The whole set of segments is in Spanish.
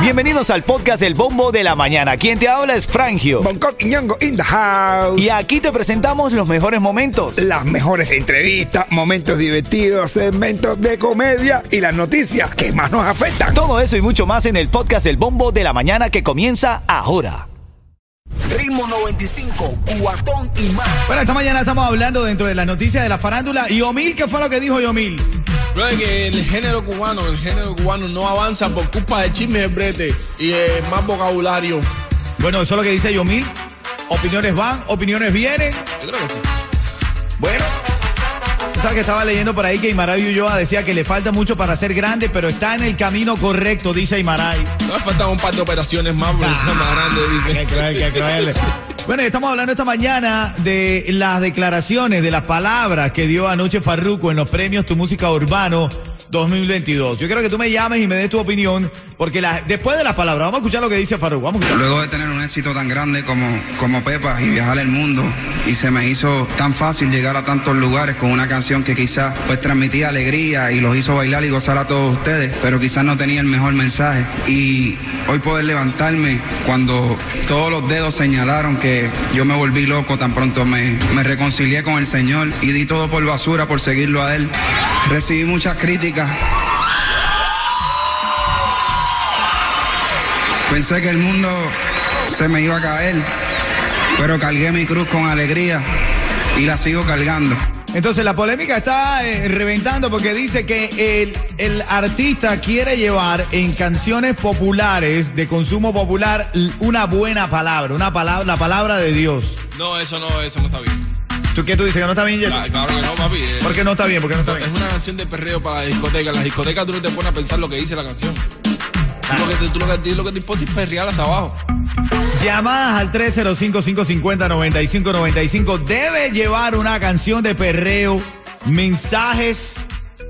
Bienvenidos al podcast El Bombo de la Mañana. Quien te habla es Frangio. Bangkok y Ñongo in the house. Y aquí te presentamos los mejores momentos. Las mejores entrevistas, momentos divertidos, segmentos de comedia y las noticias que más nos afectan. Todo eso y mucho más en el podcast El Bombo de la Mañana que comienza ahora. Ritmo 95, cuatón y más. Bueno, esta mañana estamos hablando dentro de las noticias de la farándula. ¿Y Omil qué fue lo que dijo Yomil? Es el género cubano, el género cubano no avanza por culpa de chismes de brete y eh, más vocabulario. Bueno, eso es lo que dice Yomil. Opiniones van, opiniones vienen. Yo creo que sí. Bueno, tú sabes que estaba leyendo por ahí que Imaray Ulloa decía que le falta mucho para ser grande, pero está en el camino correcto, dice Imaray. No faltan un par de operaciones más, pero sea más grande, Qué dice. cruel, qué cruel. Bueno, estamos hablando esta mañana de las declaraciones, de las palabras que dio anoche Farruko en los premios Tu Música Urbano 2022. Yo quiero que tú me llames y me des tu opinión, porque después de las palabras, vamos a escuchar lo que dice Farruko. Vamos a. Luego de tener un éxito tan grande como, como Pepa y viajar el mundo, y se me hizo tan fácil llegar a tantos lugares con una canción que quizás pues transmitía alegría y los hizo bailar y gozar a todos ustedes, pero quizás no tenía el mejor mensaje. Y hoy poder levantarme cuando todos los dedos señalaron que yo me volví loco, tan pronto me, me reconcilié con el Señor y di todo por basura por seguirlo a Él. Recibí muchas críticas. Pensé que el mundo se me iba a caer, pero cargué mi cruz con alegría y la sigo cargando. Entonces la polémica está eh, reventando porque dice que el, el artista quiere llevar en canciones populares de consumo popular una buena palabra, una palabra, la palabra de Dios. No, eso no, eso no está bien. ¿Tú qué tú dices que no está bien? Claro, claro que no, papi. eh. ¿Por qué no está bien? ¿Por qué no está Es bien? una canción de perreo para la discoteca. En las discotecas tú no te pones a pensar lo que dice la canción. Tú lo que te, tú lo que, lo que te importa es perrear hasta abajo. Llamadas al 305-550-9595. Debe llevar una canción de perreo, mensajes,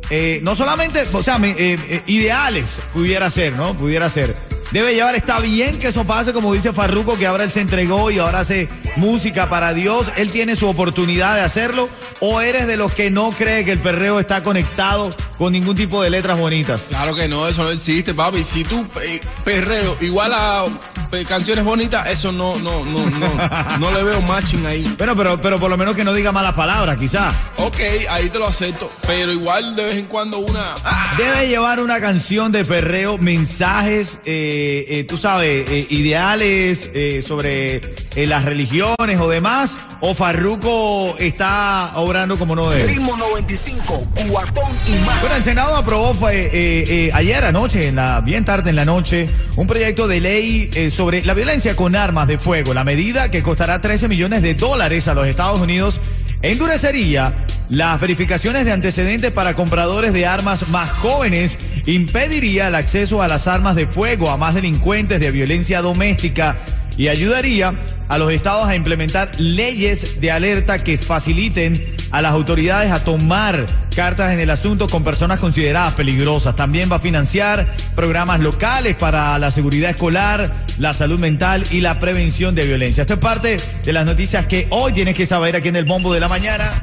eh, no solamente, o sea, eh, eh, ideales, pudiera ser, ¿no? Pudiera ser. Debe llevar, está bien que eso pase, como dice Farruko, que ahora él se entregó y ahora hace música para Dios. Él tiene su oportunidad de hacerlo. ¿O eres de los que no cree que el perreo está conectado con ningún tipo de letras bonitas? Claro que no, eso no existe, papi. Si tú eh, perreo igual a eh, canciones bonitas, eso no, no, no, no, no le veo matching ahí. Bueno, pero, pero por lo menos que no diga malas palabras, quizás. Ok, ahí te lo acepto, pero igual de vez en cuando una... ¡Ah! Debe llevar una canción de perreo, mensajes, eh, tú sabes, ideales sobre eh, las religiones o demás. O Farruko está obrando como no debe. Ritmo 95, cuatón y más. Bueno, el Senado aprobó fue, eh, eh, ayer anoche, en la, bien tarde en la noche, un proyecto de ley eh, sobre la violencia con armas de fuego. La medida que costará 13 millones de dólares a los Estados Unidos endurecería las verificaciones de antecedentes para compradores de armas más jóvenes, impediría el acceso a las armas de fuego a más delincuentes de violencia doméstica y ayudaría a los estados a implementar leyes de alerta que faciliten a las autoridades a tomar cartas en el asunto con personas consideradas peligrosas. También va a financiar programas locales para la seguridad escolar, la salud mental y la prevención de violencia. Esto es parte de las noticias que hoy tienes que saber aquí en el Bombo de la Mañana.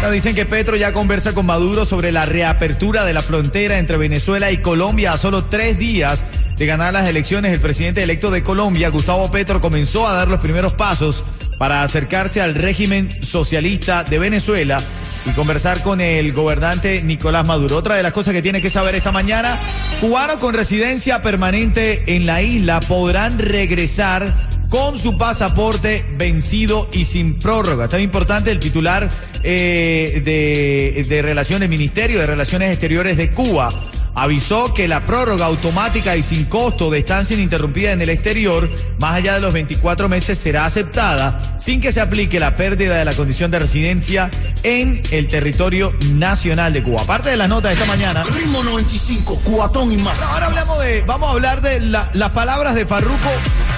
Bueno, dicen que Petro ya conversa con Maduro sobre la reapertura de la frontera entre Venezuela y Colombia a solo tres días de ganar las elecciones. El presidente electo de Colombia, Gustavo Petro, comenzó a dar los primeros pasos para acercarse al régimen socialista de Venezuela y conversar con el gobernante Nicolás Maduro. Otra de las cosas que tiene que saber esta mañana, cubanos con residencia permanente en la isla podrán regresar con su pasaporte vencido y sin prórroga. Está importante el titular eh, de Relaciones, Ministerio de Relaciones Exteriores de Cuba. Avisó que la prórroga automática y sin costo de estancia ininterrumpida en el exterior, más allá de los 24 meses, será aceptada sin que se aplique la pérdida de la condición de residencia en el territorio nacional de Cuba. Aparte de la nota de esta mañana, Ritmo 95, cuatón y más. Ahora hablamos de, vamos a hablar de la- las palabras de Farruko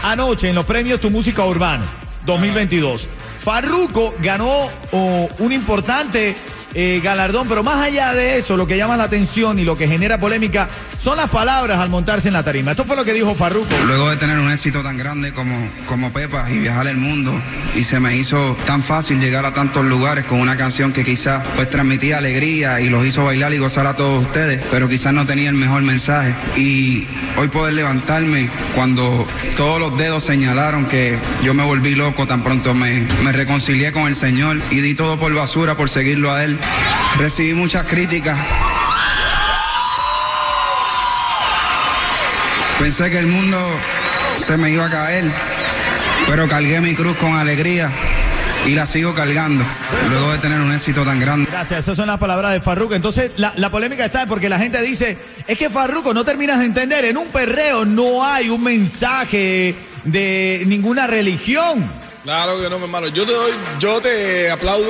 anoche en los premios Tu Música Urbana 2022. Farruko ganó oh, un importante eh, galardón, pero más allá de eso, lo que llama la atención y lo que genera polémica son las palabras al montarse en la tarima. Esto fue lo que dijo Farruko. Luego de tener un éxito tan grande como, como Pepa y viajar el mundo, y se me hizo tan fácil llegar a tantos lugares con una canción que quizás pues transmitía alegría y los hizo bailar y gozar a todos ustedes, pero quizás no tenía el mejor mensaje. Y hoy poder levantarme cuando todos los dedos señalaron que yo me volví loco, tan pronto me, me reconcilié con el Señor y di todo por basura por seguirlo a Él. Recibí muchas críticas. Pensé que el mundo se me iba a caer, pero cargué mi cruz con alegría y la sigo cargando, luego de tener un éxito tan grande. Gracias, esas son las palabras de Farruko. Entonces, la, la polémica está porque la gente dice, es que Farruko, no terminas de entender, en un perreo no hay un mensaje de ninguna religión. Claro que no, mi hermano. Yo te doy, yo te aplaudo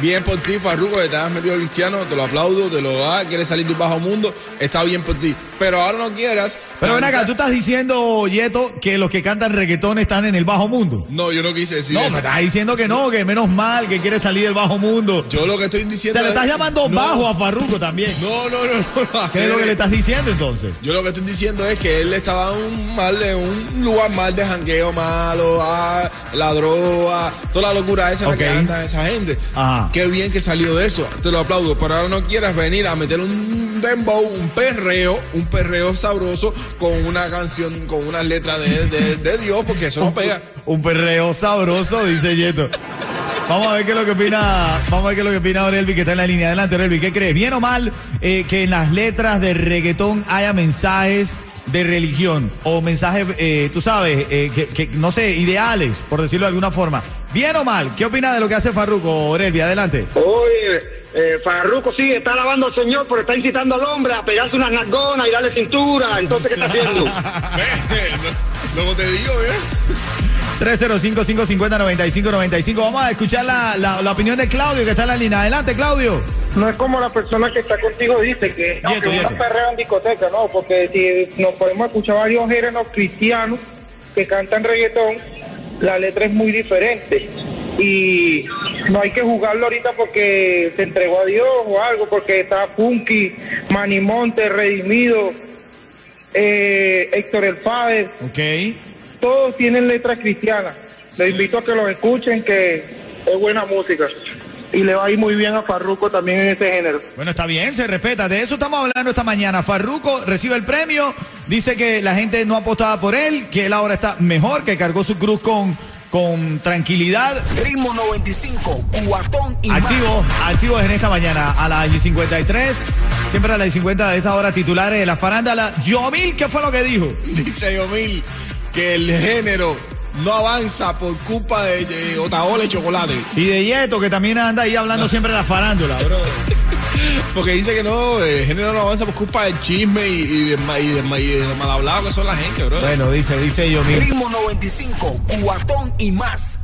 bien por ti, Farruko, que te has metido cristiano, te lo aplaudo, te lo da, quieres salir del bajo mundo, está bien por ti. Pero ahora no quieras. Pero ven acá, tú estás diciendo, Yeto, que los que cantan reggaetón están en el bajo mundo. No, yo no quise decir No, me eso. estás diciendo que no, que menos mal, que quiere salir del bajo mundo. Yo lo que estoy diciendo sea, le estás es- llamando No, bajo a Farruko también. No, no, no, no. ¿Qué es lo que le estás diciendo entonces? Yo lo que estoy diciendo es que él estaba un mal, en un lugar mal de jangueo malo, ah, la droga, toda la locura esa en la Ok. que anda esa gente. Ajá. Qué bien que salió de eso, te lo aplaudo. Pero ahora no quieras venir a meter un dembow, un perreo, un perreo sabroso con una canción, con unas letras de, de- de Dios, porque eso no pega. Un perreo sabroso, dice Yeto. Vamos a ver qué es lo que opina, vamos a ver qué es lo que opina Orelvi, que está en la línea. Adelante, Orelvi, ¿qué crees? ¿Bien o mal eh, que en las letras de reggaetón haya mensajes de religión o mensajes, eh, tú sabes, eh, que, que, no sé, ideales, por decirlo de alguna forma? ¿Bien o mal? ¿Qué opina de lo que hace Farruko, Orelvi? Adelante. Oye, eh, Farruko sí está alabando al Señor, pero está incitando al hombre a pegarse unas nalgonas y darle cintura. Entonces, ¿qué está haciendo? Luego te digo, ¿eh? 305-550-9595. Vamos a escuchar la, la, la opinión de Claudio, que está en la línea. Adelante, Claudio. No es como la persona que está contigo dice que, no, que una perreo en discoteca, no, porque si nos podemos escuchar varios géneros cristianos que cantan reggaetón, la letra es muy diferente. Y no hay que jugarlo ahorita porque se entregó a Dios o algo, porque está Punky, Manimonte, Redimido, eh, Héctor El Fader, Ok. todos tienen letras cristianas. Les invito a que los escuchen, que es buena música. Y le va a ir muy bien a Farruko también en ese género. Bueno, está bien, se respeta. De eso estamos hablando esta mañana. Farruko recibe el premio, dice que la gente no apostaba por él, que él ahora está mejor, que cargó su cruz con, con tranquilidad. Ritmo 95, cuatón y Activo, más. activos en esta mañana a las 53. Siempre a las 50 de esta hora titulares de la farándula. Yomil, ¿qué fue lo que dijo? Dice Yomil que el género no avanza por culpa de, de Otaola y Chocolate. Y de Yeto, que también anda ahí hablando siempre de la farándula, bro. Porque dice que no, el género no avanza por culpa del chisme y, y de, ma- y de, ma- y de mal hablado que son la gente, bro. Bueno, dice, dice Yomil. Ritmo 95, cuatón y más.